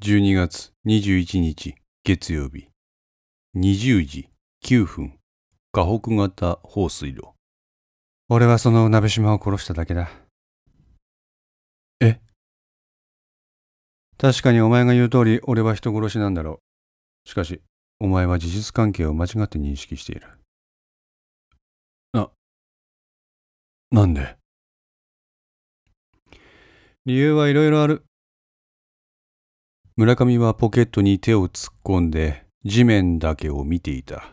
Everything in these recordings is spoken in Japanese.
12月21日月曜日。20時9分。河北型放水路。俺はその鍋島を殺しただけだ。え？確かにお前が言う通り俺は人殺しなんだろう。しかしお前は事実関係を間違って認識している。ななんで？理由はいろいろある村上はポケットに手を突っ込んで地面だけを見ていた。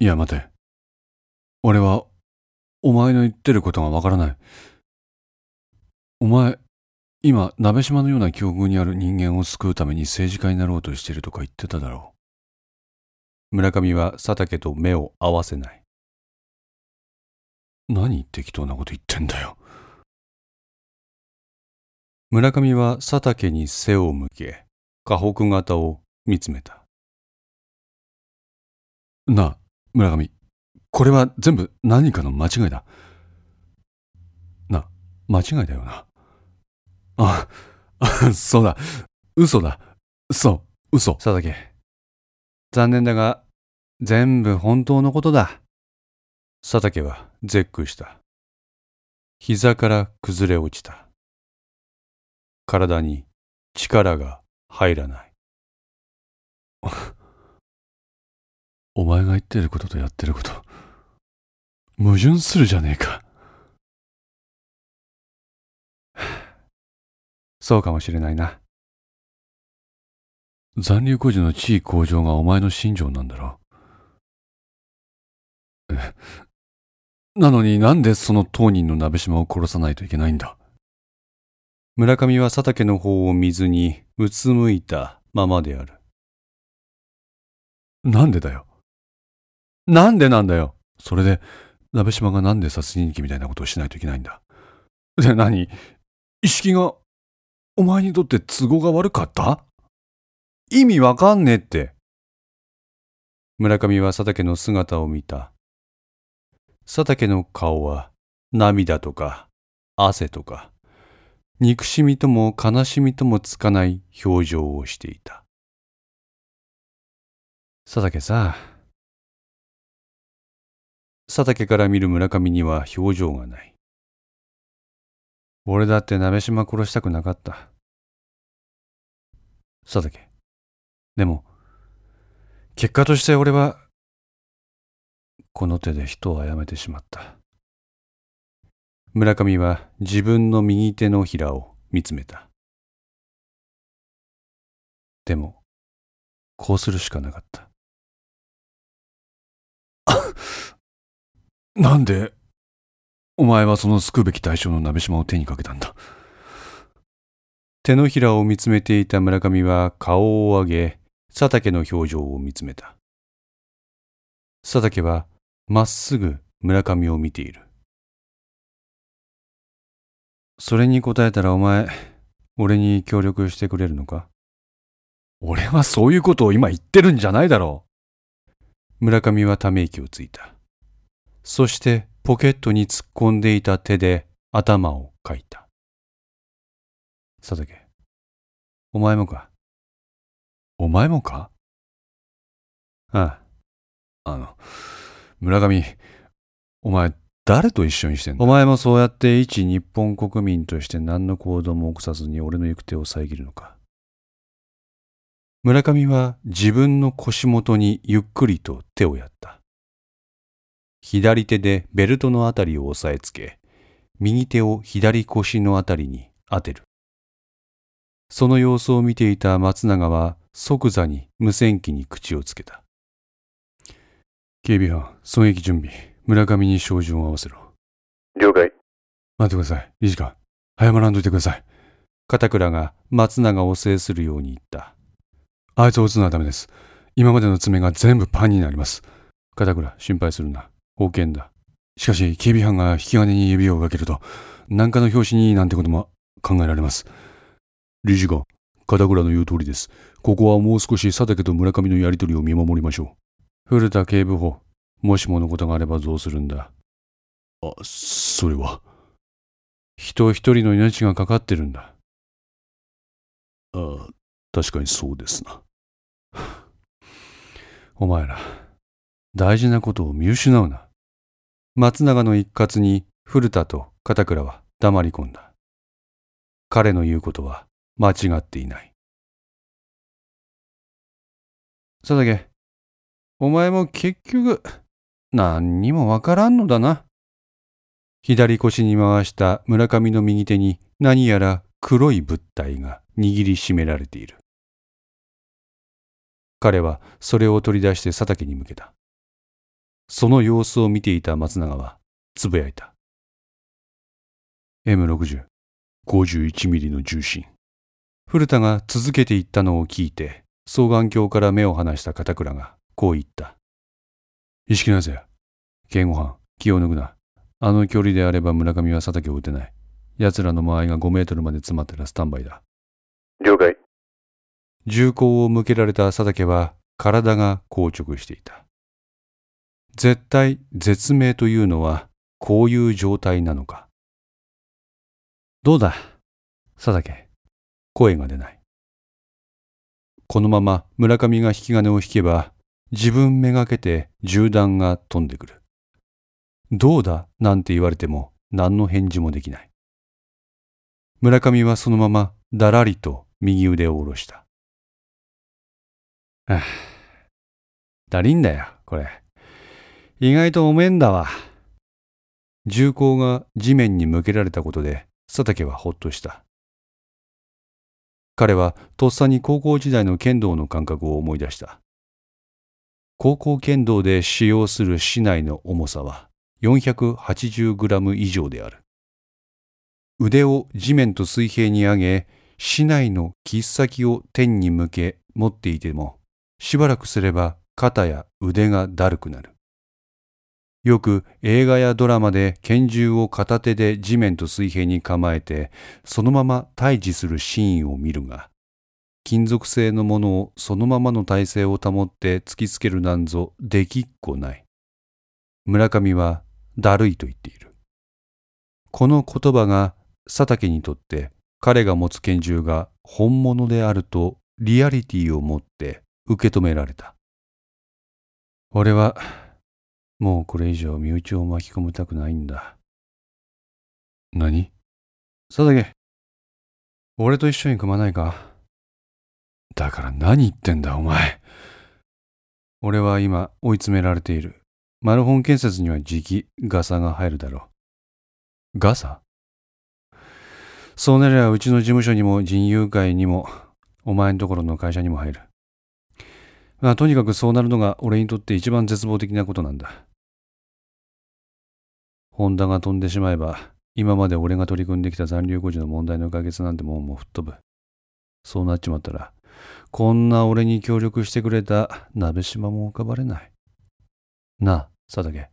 いや、待て。俺は、お前の言ってることがわからない。お前、今、鍋島のような境遇にある人間を救うために政治家になろうとしてるとか言ってただろう。村上は佐竹と目を合わせない。何適当なこと言ってんだよ。村上は佐竹に背を向け、河北型を見つめた。なあ、村上。これは全部何かの間違いだ。な、間違いだよな。あ、あそうだ。嘘だ。そう、嘘。佐竹。残念だが、全部本当のことだ。佐竹は絶句した。膝から崩れ落ちた。体に力が入らない。お前が言ってることとやってること、矛盾するじゃねえか。そうかもしれないな。残留孤児の地位向上がお前の信条なんだろう。なのになんでその当人の鍋島を殺さないといけないんだ？村上は佐竹の方を見ずにうつむいたままである。なんでだよ？なんでなんだよ？それで、鍋島がなんで殺人鬼みたいなことをしないといけないんだ？で、何？意識が、お前にとって都合が悪かった？意味わかんねえって。村上は佐竹の姿を見た。佐竹の顔は涙とか汗とか憎しみとも悲しみともつかない表情をしていた。佐竹さ、佐竹から見る村上には表情がない。俺だって鍋島殺したくなかった。佐竹。でも、結果として俺は、この手で人を殺めてしまった。村上は自分の右手のひらを見つめた。でも、こうするしかなかった。なんで、お前はその救うべき対象の鍋島を手にかけたんだ？手のひらを見つめていた村上は顔を上げ、佐竹の表情を見つめた。佐竹はまっすぐ村上を見ている。それに答えたらお前、俺に協力してくれるのか？俺はそういうことを今言ってるんじゃないだろう。村上はため息をついた。そしてポケットに突っ込んでいた手で頭をかいた。佐竹、お前もか？お前もか？ああ。あの、村上、お前誰と一緒にしてんだお前もそうやって一日本国民として何の行動も起こさずに俺の行く手を遮るのか。村上は自分の腰元にゆっくりと手をやった。左手でベルトのあたりを押さえつけ、右手を左腰のあたりに当てる。その様子を見ていた松永は即座に無線機に口をつけた。警備班、狙撃準備。村上に照準を合わせろ。了解。待ってください。理事官。早まらんといてください。片倉が松永を制するように言った。あいつを撃つのはダメです。今までの爪が全部パンになります。片倉、心配するな。保険だ。しかし、警備班が引き金に指をかけると、何かの拍子になんてことも考えられます。理事官、片倉の言う通りです。ここはもう少し佐竹と村上のやりとりを見守りましょう。古田警部補、もしものことがあればどうするんだ？あ、それは。人一人の命がかかってるんだ。ああ、確かにそうですな。お前ら、大事なことを見失うな。松永の一括に古田と片倉は黙り込んだ。彼の言うことは間違っていない。佐竹、お前も結局、何にもわからんのだな。左腰に回した村上の右手に何やら黒い物体が握りしめられている。彼はそれを取り出して佐竹に向けた。その様子を見ていた松永はつぶやいた。M60、51ミリの重心。古田が続けていったのを聞いて、双眼鏡から目を離した片倉がこう言った。意識なぜ警護班、気を抜くな。あの距離であれば村上は佐竹を撃てない。奴らの間合いが5メートルまで詰まったらスタンバイだ。了解。銃口を向けられた佐竹は体が硬直していた。絶対絶命というのはこういう状態なのか。どうだ？佐竹。声が出ない。このまま村上が引き金を引けば自分めがけて銃弾が飛んでくる。どうだ？なんて言われても何の返事もできない。村上はそのままだらりと右腕を下ろした。はあ、だりんだよ、これ。意外とおめんだわ。銃口が地面に向けられたことで佐竹はほっとした。彼はとっさに高校時代の剣道の感覚を思い出した。高校剣道で使用する市内の重さは480グラム以上である。腕を地面と水平に上げ、市内の切っ先を天に向け持っていても、しばらくすれば肩や腕がだるくなる。よく映画やドラマで拳銃を片手で地面と水平に構えて、そのまま対峙するシーンを見るが、金属製のものをそのままの体勢を保って突きつけるなんぞできっこない。村上はだるいと言っている。この言葉が佐竹にとって彼が持つ拳銃が本物であるとリアリティを持って受け止められた。俺はもうこれ以上身内を巻き込みたくないんだ。何？佐竹、俺と一緒に組まないか？だから何言ってんだお前。俺は今追い詰められている。マルホン建設には時期ガサが入るだろう。ガサ？そうなりゃうちの事務所にも人友会にもお前のところの会社にも入る。まあとにかくそうなるのが俺にとって一番絶望的なことなんだ。ホンダが飛んでしまえば今まで俺が取り組んできた残留孤児の問題の解決なんてもうもう吹っ飛ぶ。そうなっちまったら、こんな俺に協力してくれた鍋島も浮かばれない。なあ、佐竹。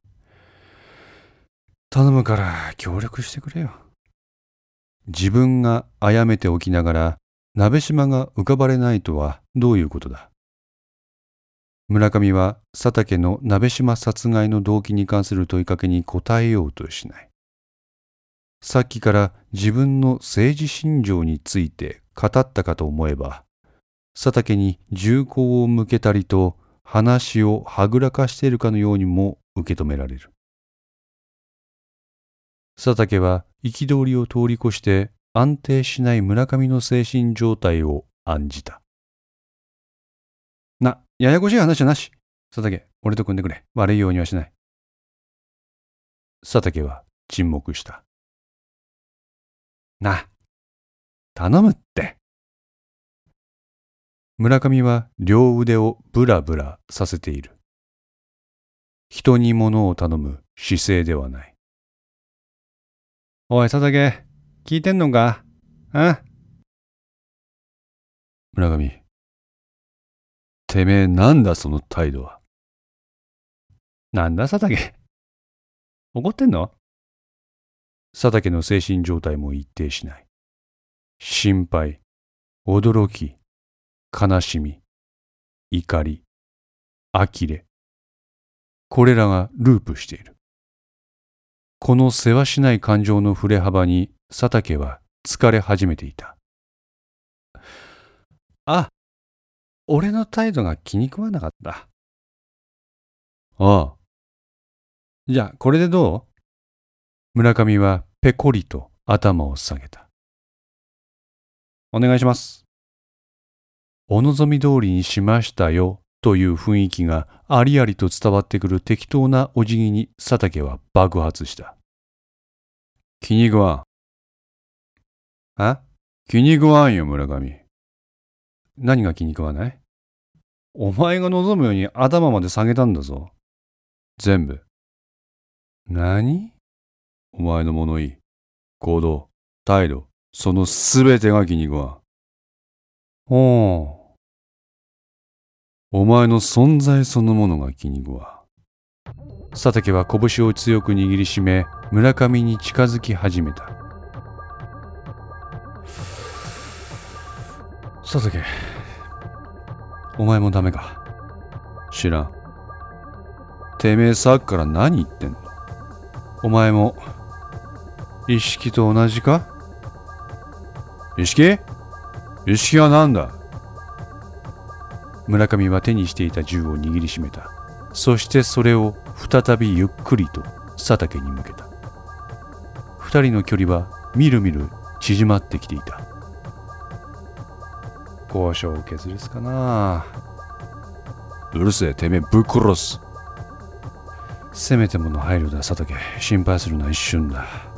頼むから協力してくれよ。自分が殺めておきながら鍋島が浮かばれないとはどういうことだ村上は佐竹の鍋島殺害の動機に関する問いかけに答えようとしない。さっきから自分の政治信条について語ったかと思えば、佐竹に銃口を向けたりと話をはぐらかしているかのようにも受け止められる。佐竹は憤りを通り越して安定しない村上の精神状態を案じた。な、ややこしい話はなし。佐竹、俺と組んでくれ。悪いようにはしない。佐竹は沈黙した。な、頼むって。村上は両腕をブラブラさせている。人に物を頼む姿勢ではない。おい、佐竹、聞いてんのか？あ村上。てめえなんだその態度は？なんだ佐竹？怒ってんの？佐竹の精神状態も一定しない。心配、驚き、悲しみ、怒り、呆れ。これらがループしている。このせわしない感情の振れ幅に佐竹は疲れ始めていた。あ、俺の態度が気に食わなかった。ああ。じゃあ、これでどう？村上はペコリと頭を下げた。お願いします。お望み通りにしましたよという雰囲気がありありと伝わってくる適当なお辞儀に佐竹は爆発した。気に食わん。あ？気に食わんよ、村上。何が気に食わない？お前が望むように頭まで下げたんだぞ。全部。何？お前の物言い、行動、態度、そのすべてが気に食わん。おう。お前の存在そのものが気に食わ。佐竹は拳を強く握りしめ、村上に近づき始めた。佐竹、お前もダメか。知らん。てめえさっきから何言ってんの？お前も、意識と同じか？意識？意識は何だ？村上は手にしていた銃を握りしめた。そしてそれを再びゆっくりと佐竹に向けた。二人の距離はみるみる縮まってきていた。交渉を削りすかなうるせえ、てめえぶっ殺す。せめてもの配慮だ、佐竹。心配するのは一瞬だ。